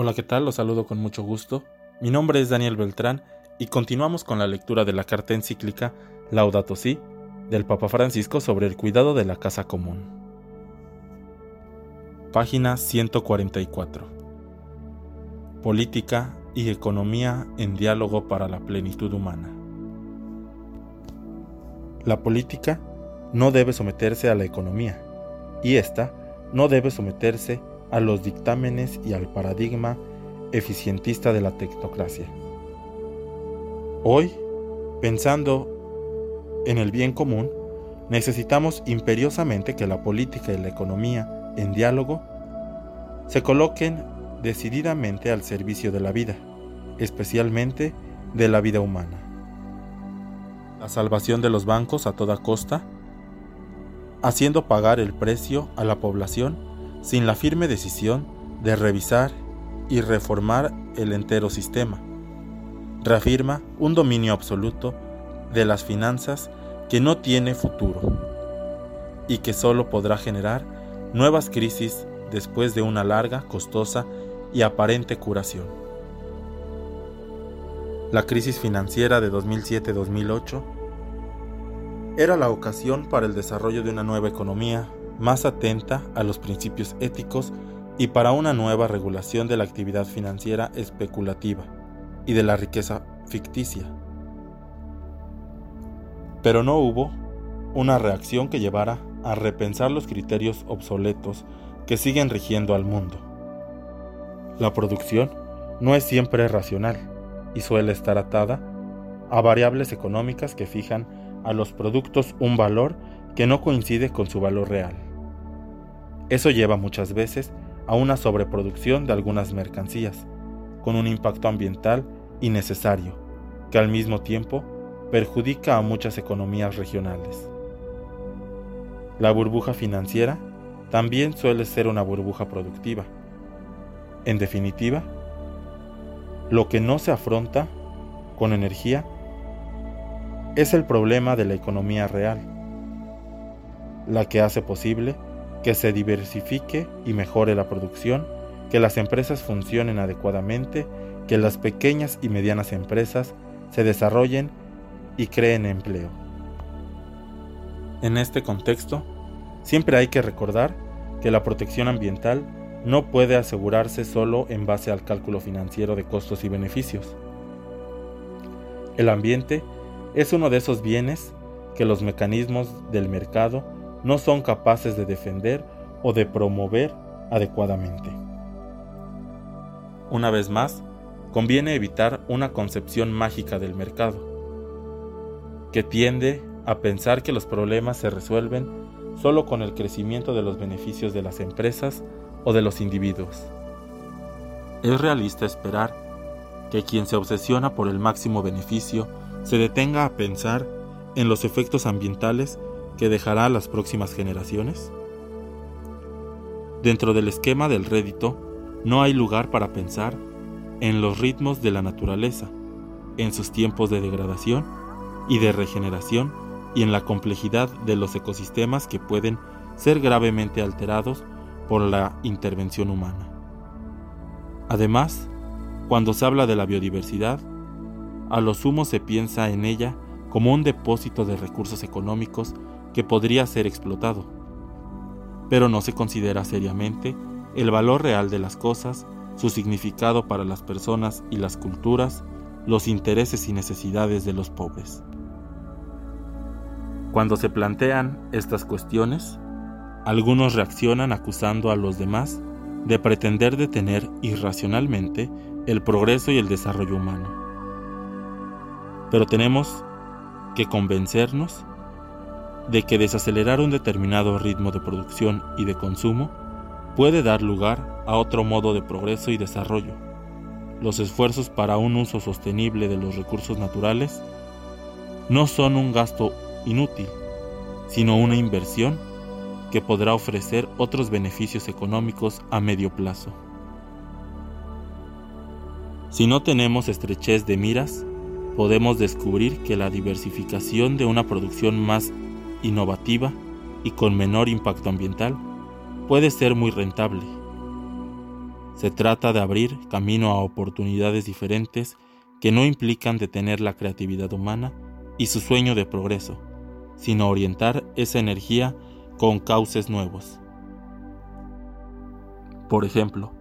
Hola, ¿qué tal? Los saludo con mucho gusto. Mi nombre es Daniel Beltrán y continuamos con la lectura de la carta encíclica Laudato Si del Papa Francisco sobre el cuidado de la casa común. Página 144. Política y economía en diálogo para la plenitud humana. La política no debe someterse a la economía y ésta no debe someterse a los dictámenes y al paradigma eficientista de la tecnocracia. Hoy, pensando en el bien común, necesitamos imperiosamente que la política y la economía, en diálogo, se coloquen decididamente al servicio de la vida, especialmente de la vida humana. La salvación de los bancos a toda costa, haciendo pagar el precio a la población sin la firme decisión de revisar y reformar el entero sistema. Reafirma un dominio absoluto de las finanzas que no tiene futuro y que solo podrá generar nuevas crisis después de una larga, costosa y aparente curación. La crisis financiera de 2007-2008 era la ocasión para el desarrollo de una nueva economía más atenta a los principios éticos y para una nueva regulación de la actividad financiera especulativa y de la riqueza ficticia. Pero no hubo una reacción que llevara a repensar los criterios obsoletos que siguen rigiendo al mundo. La producción no es siempre racional y suele estar atada a variables económicas que fijan a los productos un valor que no coincide con su valor real. Eso lleva muchas veces a una sobreproducción de algunas mercancías, con un impacto ambiental innecesario, que al mismo tiempo perjudica a muchas economías regionales. La burbuja financiera también suele ser una burbuja productiva. En definitiva, lo que no se afronta con energía es el problema de la economía real, la que hace posible que se diversifique y mejore la producción, que las empresas funcionen adecuadamente, que las pequeñas y medianas empresas se desarrollen y creen empleo. En este contexto, siempre hay que recordar que la protección ambiental no puede asegurarse solo en base al cálculo financiero de costos y beneficios. El ambiente es uno de esos bienes que los mecanismos del mercado no son capaces de defender o de promover adecuadamente. Una vez más, conviene evitar una concepción mágica del mercado, que tiende a pensar que los problemas se resuelven solo con el crecimiento de los beneficios de las empresas o de los individuos. Es realista esperar que quien se obsesiona por el máximo beneficio se detenga a pensar en los efectos ambientales que dejará a las próximas generaciones? Dentro del esquema del rédito, no hay lugar para pensar en los ritmos de la naturaleza, en sus tiempos de degradación y de regeneración y en la complejidad de los ecosistemas que pueden ser gravemente alterados por la intervención humana. Además, cuando se habla de la biodiversidad, a lo sumo se piensa en ella como un depósito de recursos económicos que podría ser explotado. Pero no se considera seriamente el valor real de las cosas, su significado para las personas y las culturas, los intereses y necesidades de los pobres. Cuando se plantean estas cuestiones, algunos reaccionan acusando a los demás de pretender detener irracionalmente el progreso y el desarrollo humano. Pero tenemos que convencernos de que desacelerar un determinado ritmo de producción y de consumo puede dar lugar a otro modo de progreso y desarrollo. Los esfuerzos para un uso sostenible de los recursos naturales no son un gasto inútil, sino una inversión que podrá ofrecer otros beneficios económicos a medio plazo. Si no tenemos estrechez de miras, podemos descubrir que la diversificación de una producción más innovativa y con menor impacto ambiental puede ser muy rentable. Se trata de abrir camino a oportunidades diferentes que no implican detener la creatividad humana y su sueño de progreso, sino orientar esa energía con cauces nuevos. Por ejemplo,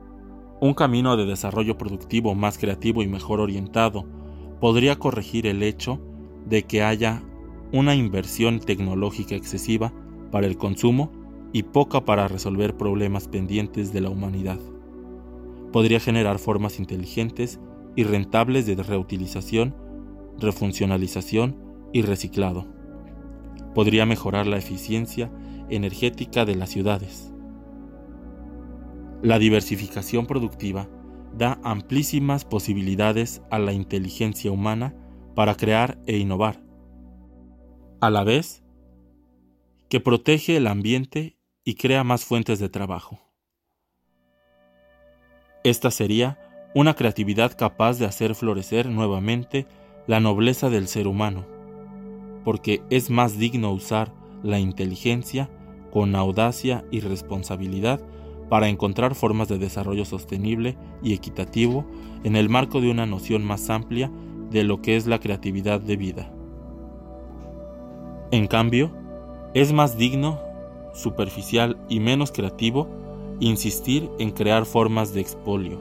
un camino de desarrollo productivo más creativo y mejor orientado podría corregir el hecho de que haya una inversión tecnológica excesiva para el consumo y poca para resolver problemas pendientes de la humanidad. Podría generar formas inteligentes y rentables de reutilización, refuncionalización y reciclado. Podría mejorar la eficiencia energética de las ciudades. La diversificación productiva da amplísimas posibilidades a la inteligencia humana para crear e innovar, a la vez que protege el ambiente y crea más fuentes de trabajo. Esta sería una creatividad capaz de hacer florecer nuevamente la nobleza del ser humano, porque es más digno usar la inteligencia con audacia y responsabilidad para encontrar formas de desarrollo sostenible y equitativo en el marco de una noción más amplia de lo que es la creatividad de vida. En cambio, es más digno, superficial y menos creativo insistir en crear formas de expolio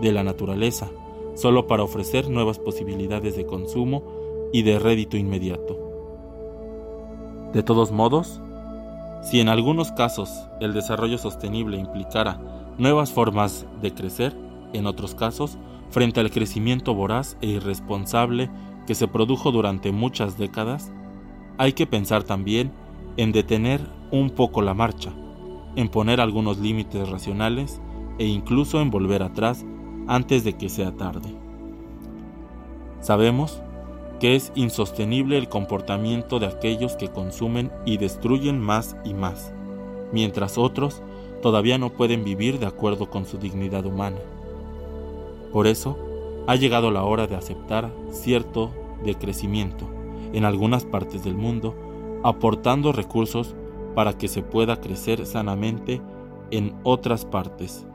de la naturaleza solo para ofrecer nuevas posibilidades de consumo y de rédito inmediato. De todos modos, si en algunos casos el desarrollo sostenible implicara nuevas formas de crecer, en otros casos, frente al crecimiento voraz e irresponsable que se produjo durante muchas décadas, hay que pensar también en detener un poco la marcha, en poner algunos límites racionales e incluso en volver atrás antes de que sea tarde. Sabemos que es insostenible el comportamiento de aquellos que consumen y destruyen más y más, mientras otros todavía no pueden vivir de acuerdo con su dignidad humana. Por eso, ha llegado la hora de aceptar cierto decrecimiento en algunas partes del mundo, aportando recursos para que se pueda crecer sanamente en otras partes.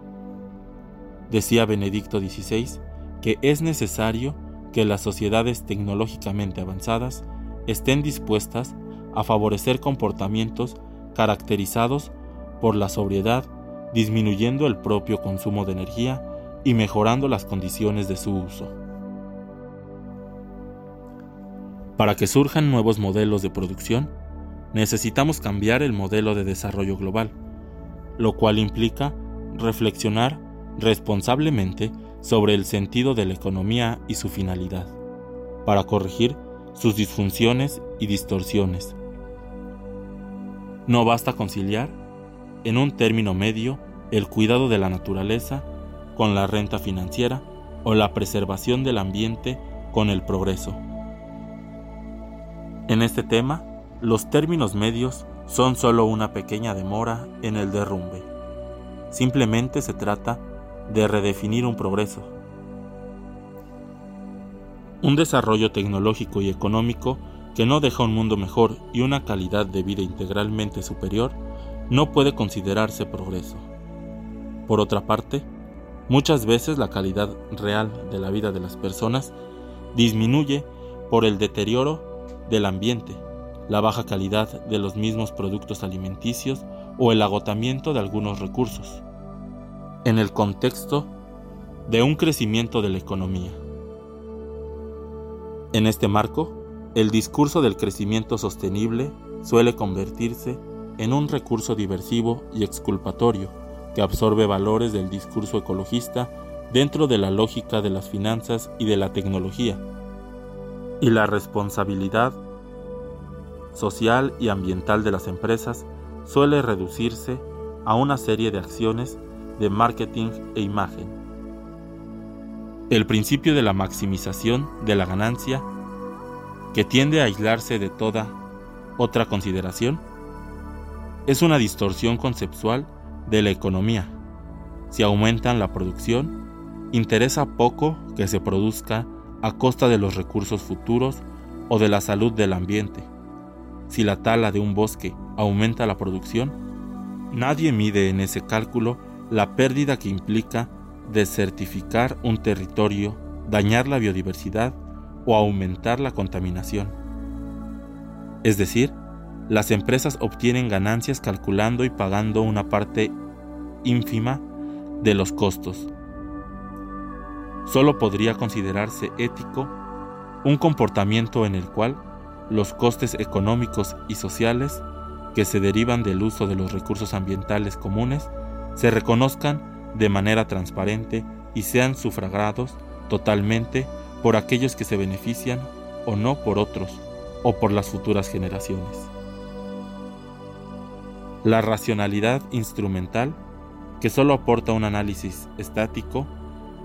Decía Benedicto XVI que es necesario que las sociedades tecnológicamente avanzadas estén dispuestas a favorecer comportamientos caracterizados por la sobriedad, disminuyendo el propio consumo de energía y mejorando las condiciones de su uso. Para que surjan nuevos modelos de producción, necesitamos cambiar el modelo de desarrollo global, lo cual implica reflexionar responsablemente sobre el sentido de la economía y su finalidad, para corregir sus disfunciones y distorsiones. No basta conciliar, en un término medio, el cuidado de la naturaleza con la renta financiera o la preservación del ambiente con el progreso. En este tema, los términos medios son solo una pequeña demora en el derrumbe. Simplemente se trata de redefinir un progreso. Un desarrollo tecnológico y económico que no deja un mundo mejor y una calidad de vida integralmente superior no puede considerarse progreso. Por otra parte, muchas veces la calidad real de la vida de las personas disminuye por el deterioro del ambiente, la baja calidad de los mismos productos alimenticios o el agotamiento de algunos recursos en el contexto de un crecimiento de la economía. En este marco, el discurso del crecimiento sostenible suele convertirse en un recurso diversivo y exculpatorio que absorbe valores del discurso ecologista dentro de la lógica de las finanzas y de la tecnología, y la responsabilidad social y ambiental de las empresas suele reducirse a una serie de acciones de marketing e imagen. El principio de la maximización de la ganancia, que tiende a aislarse de toda otra consideración, es una distorsión conceptual de la economía. Si aumentan la producción, interesa poco que se produzca a costa de los recursos futuros o de la salud del ambiente. Si la tala de un bosque aumenta la producción, nadie mide en ese cálculo la pérdida que implica desertificar un territorio, dañar la biodiversidad o aumentar la contaminación. Es decir, las empresas obtienen ganancias calculando y pagando una parte ínfima de los costos. Solo podría considerarse ético un comportamiento en el cual los costes económicos y sociales que se derivan del uso de los recursos ambientales comunes se reconozcan de manera transparente y sean sufragados totalmente por aquellos que se benefician o no por otros o por las futuras generaciones. La racionalidad instrumental, que solo aporta un análisis estático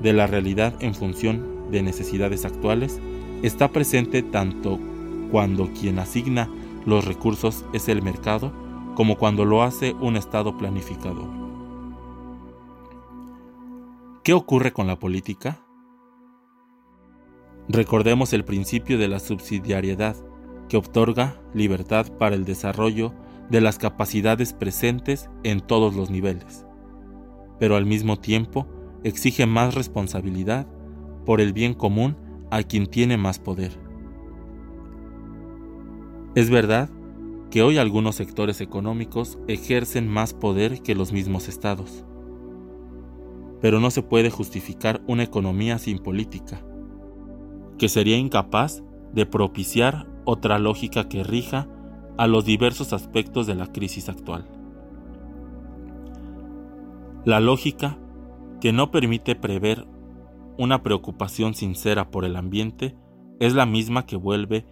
de la realidad en función de necesidades actuales, está presente tanto cuando quien asigna los recursos es el mercado como cuando lo hace un Estado planificador. ¿Qué ocurre con la política? Recordemos el principio de la subsidiariedad, que otorga libertad para el desarrollo de las capacidades presentes en todos los niveles, pero al mismo tiempo exige más responsabilidad por el bien común a quien tiene más poder. Es verdad que hoy algunos sectores económicos ejercen más poder que los mismos estados, pero no se puede justificar una economía sin política, que sería incapaz de propiciar otra lógica que rija a los diversos aspectos de la crisis actual. La lógica que no permite prever una preocupación sincera por el ambiente es la misma que vuelve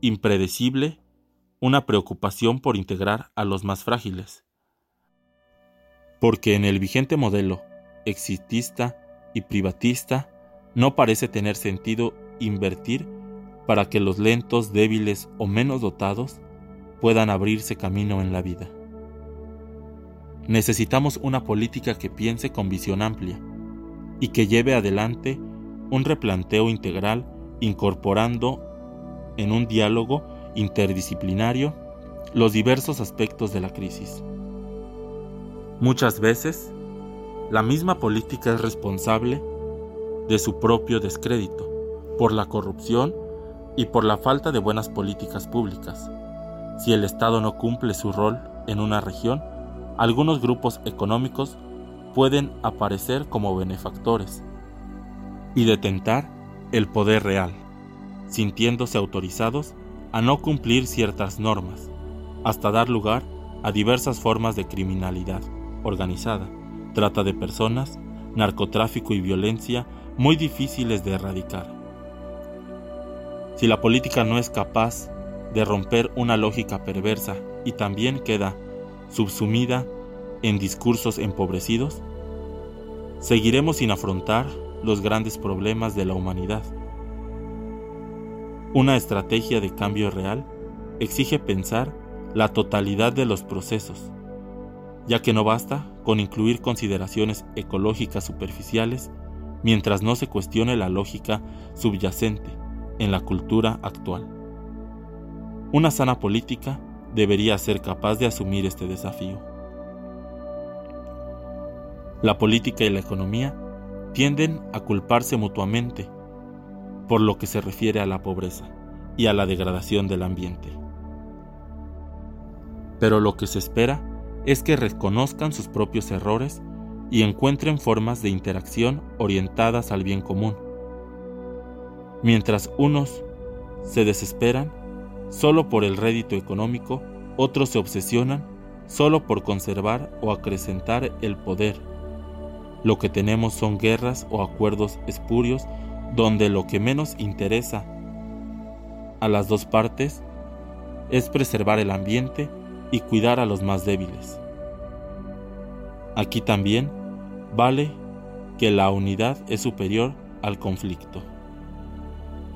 impredecible una preocupación por integrar a los más frágiles. Porque en el vigente modelo exitista y privatista no parece tener sentido invertir para que los lentos, débiles o menos dotados puedan abrirse camino en la vida. Necesitamos una política que piense con visión amplia y que lleve adelante un replanteo integral incorporando en un diálogo interdisciplinario los diversos aspectos de la crisis. Muchas veces, la misma política es responsable de su propio descrédito por la corrupción y por la falta de buenas políticas públicas. Si el Estado no cumple su rol en una región, algunos grupos económicos pueden aparecer como benefactores y detentar el poder real, sintiéndose autorizados a no cumplir ciertas normas, hasta dar lugar a diversas formas de criminalidad organizada, trata de personas, narcotráfico y violencia muy difíciles de erradicar. Si la política no es capaz de romper una lógica perversa y también queda subsumida en discursos empobrecidos, seguiremos sin afrontar los grandes problemas de la humanidad. Una estrategia de cambio real exige pensar la totalidad de los procesos, ya que no basta con incluir consideraciones ecológicas superficiales mientras no se cuestione la lógica subyacente en la cultura actual. Una sana política debería ser capaz de asumir este desafío. La política y la economía tienden a culparse mutuamente por lo que se refiere a la pobreza y a la degradación del ambiente. Pero lo que se espera es que reconozcan sus propios errores y encuentren formas de interacción orientadas al bien común Mientras unos se desesperan solo por el rédito económico, otros se obsesionan solo por conservar o acrecentar el poder. Lo que tenemos son guerras o acuerdos espurios donde lo que menos interesa a las dos partes es preservar el ambiente y cuidar a los más débiles. Aquí también vale que la unidad es superior al conflicto.